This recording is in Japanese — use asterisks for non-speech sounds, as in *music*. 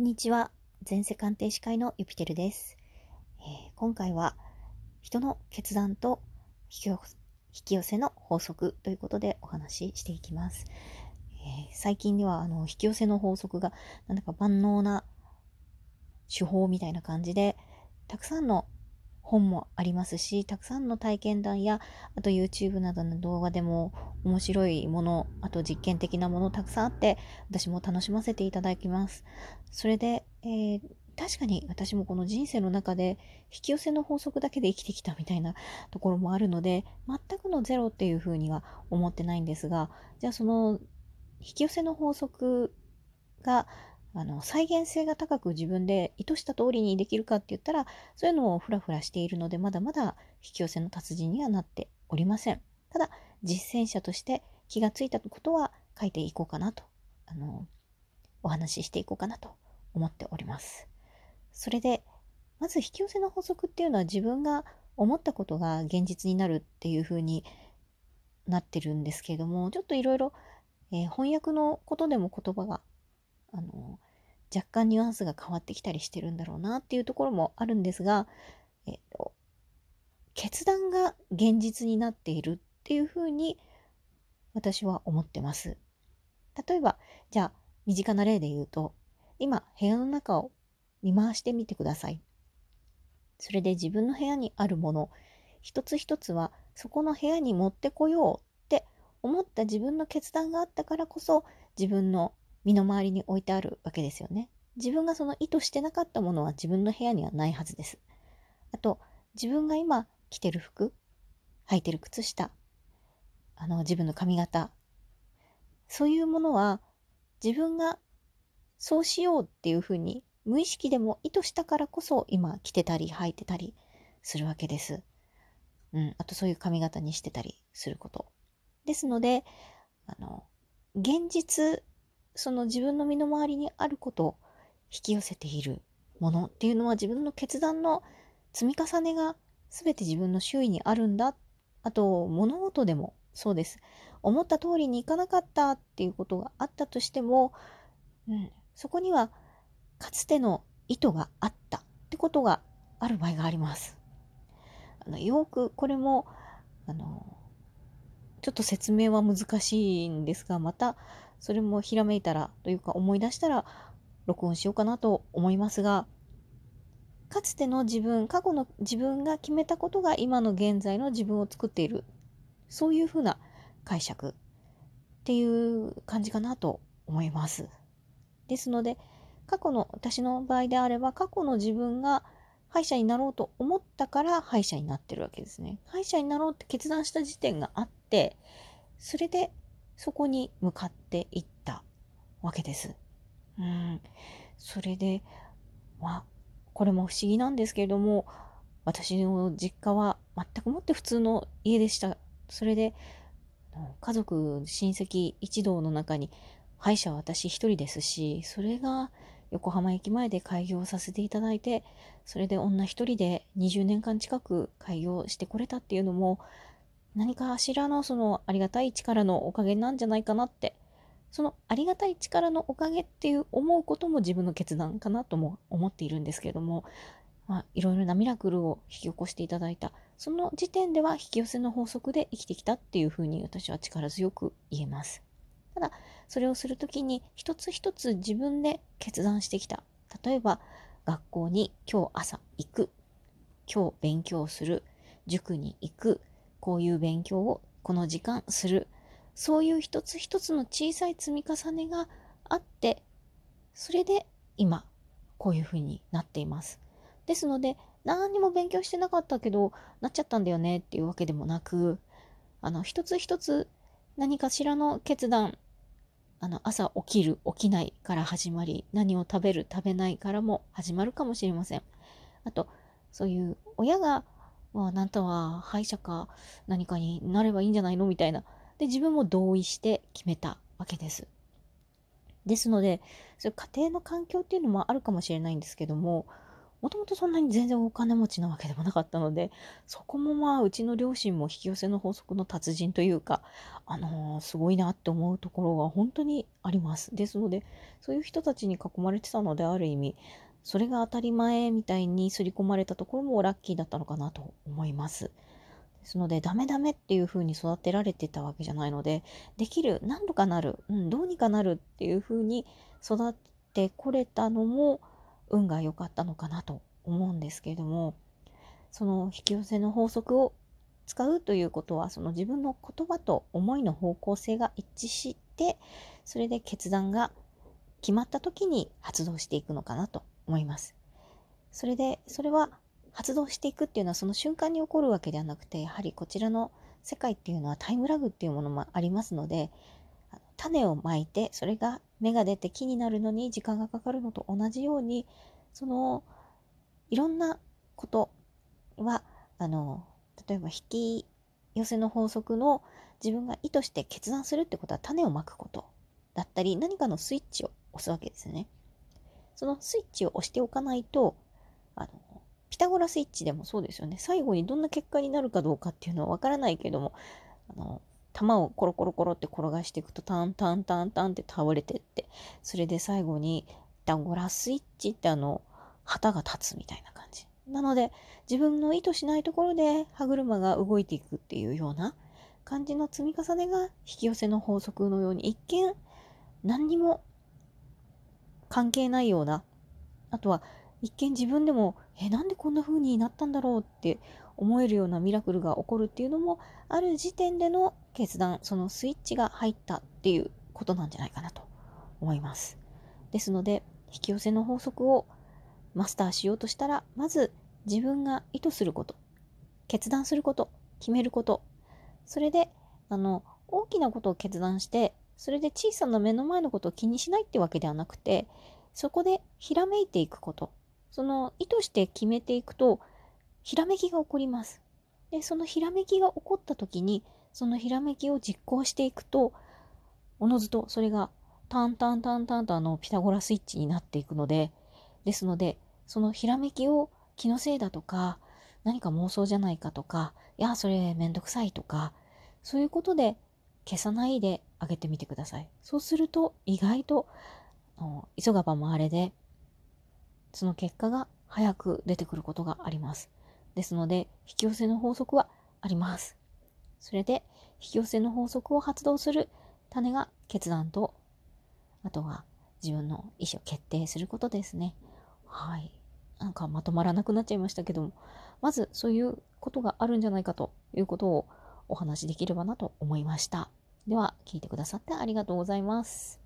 こんにちは。前世鑑定士会のユピテルです。えー今回は人の決断と引き寄引き寄せの法則ということでお話ししていきます。えー最近ではあの引き寄せの法則がなんだか万能な手法みたいな感じでたくさんの本もありますしたくさんの体験談やあと YouTube などの動画でも面白いものあと実験的なものたくさんあって私も楽しませていただきます。それで、えー確かに私もこの人生の中で引き寄せの法則だけで生きてきたみたいな *laughs* ところもあるので全くのゼロっていうふうには思ってないんですがじゃあその引き寄せの法則があの再現性が高く自分で意図した通りにできるかって言ったらそういうのをフラフラしているのでまだまだ引き寄せの達人にはなっておりません。ただ実践者として気がついたことは書いていこうかなとあのお話ししていこうかなと思っております。それでまず引き寄せの法則っていうのは自分が思ったことが現実になるっていう風になってるんですけれどもちょっといろいろ翻訳のことでも言葉が若干ニュアンスが変わってきたりしてるんだろうなっていうところもあるんですが、えっと決断が現実になっているっていうふうに私は思ってます。例えばじゃあ身近な例で言うと今部屋の中を見回してみてください。それで自分の部屋にあるもの一つ一つはそこの部屋に持ってこようって思った自分の決断があったからこそ自分の身の回りに置いてあるわけですよね。自分がその意図してなかったものは自分の部屋にはないはずです。あと自分が今着てる服履いてる靴下あの自分の髪型そういうものは自分がそうしようっていうふうに無意識でも意図したからこそ今着てたり履いてたりするわけです。うん、あとそういう髪型にしてたりすること。ですので、あの、現実、その自分の身の回りにあることを引き寄せているものっていうのは自分の決断の積み重ねが全て自分の周囲にあるんだ。あと、物事でもそうです。思った通りにいかなかったっていうことがあったとしても、うん、そこにはかつての意図があったってことがある場合があります。あのよくこれもあのちょっと説明は難しいんですがまたそれもひらめいたらというか思い出したら録音しようかなと思いますがかつての自分過去の自分が決めたことが今の現在の自分を作っているそういうふうな解釈っていう感じかなと思います。ですので過去の私の場合であれば過去の自分が歯医者になろうと思ったから歯医者になってるわけですね。歯医者になろうって決断した時点があってそれでそこに向かっていったわけです。うん、それでまあこれも不思議なんですけれども私の実家は全くもって普通の家でした。それで家族親戚一同の中に歯医者は私一人ですしそれが横浜駅前で開業させていただいてそれで女一人で20年間近く開業してこれたっていうのも何かしらのそのありがたい力のおかげなんじゃないかなって。そのありがたい力のおかげっていう思うことも自分の決断かなとも思っているんですけれども、まあ、いろいろなミラクルを引き起こしていただいた。その時点では引き寄せの法則で生きてきたっていうふうに私は力強く言えます。ただそれをするときに一つ一つ自分で決断してきた。例えば学校に今日朝行く。今日勉強する。塾に行く。こういう勉強をこの時間する。そういう一つ一つの小さい積み重ねがあってそれで今こういうふうになっています。ですので何にも勉強してなかったけどなっちゃったんだよねっていうわけでもなくあの一つ一つ何かしらの決断あの朝起きる起きないから始まり何を食べる食べないからも始まるかもしれません。あとそういう親が「まあ、あなたは歯医者か何かになればいいんじゃないの?」みたいなで自分も同意して決めたわけですですのでそういう家庭の環境っていうのもあるかもしれないんですけどももともとそんなに全然お金持ちなわけでもなかったので、そこもまあ、うちの両親も引き寄せの法則の達人というか、あのー、すごいなって思うところが本当にあります。ですので、そういう人たちに囲まれてたので、ある意味、それが当たり前みたいに刷り込まれたところもラッキーだったのかなと思います。ですので、ダメダメっていう風に育てられてたわけじゃないので、できる、何度かなる、うん、どうにかなるっていう風に育ってこれたのも、運が良かったのかなと思うんですけれどもその引き寄せの法則を使うということはその自分の言葉と思いの方向性が一致してそれで決断が決まった時に発動していくのかなと思います。それでそれは発動していくっていうのはその瞬間に起こるわけではなくてやはりこちらの世界っていうのはタイムラグっていうものもありますので種をまいてそれが芽が出て木になるのに時間がかかるのと同じようにそのいろんなことはあの例えば引き寄せの法則の自分が意図して決断するってことは種をまくことだったり何かのスイッチを押すわけですね。そのスイッチを押しておかないとあのピタゴラスイッチでもそうですよね。最後にどんな結果になるかどうかっていうのはわからないけどもあの玉をコロコロコロって転がしていくとタンタンタンタンって倒れてってそれで最後にピタゴラスイッチってあの旗が立つみたいな感じ。なので自分の意図しないところで歯車が動いていくっていうような感じの積み重ねが引き寄せの法則のように一見何にも関係ないような。あとは一見自分でもえなんでこんな風になったんだろうって思えるようなミラクルが起こるっていうのもある時点での決断。そのスイッチが入ったっていうことなんじゃないかなと。思います。ですので引き寄せの法則をマスターしようとしたらまず自分が意図すること決断すること決めること。それであの大きなことを決断してそれで小さな目の前のことを気にしないってわけではなくてそこでひらめいていくことその意図して決めていくとひらめきが起こります。で、そのひらめきが起こった時に、そのひらめきを実行していくと、おのずとそれがタンタンタンタンとあのピタゴラスイッチになっていくので、ですので、そのひらめきを気のせいだとか、何か妄想じゃないかとか、いや、それめんどくさいとか、そういうことで消さないであげてみてください。そうすると意外と、急がば回れで、その結果が早く出てくることがあります。ですので、引き寄せの法則はあります。それで、引き寄せの法則を発動する種が決断と、あとは自分の意思を決定することですね。はい。なんかまとまらなくなっちゃいましたけども、まずそういうことがあるんじゃないかということをお話しできればなと思いました。では、聞いてくださってありがとうございます。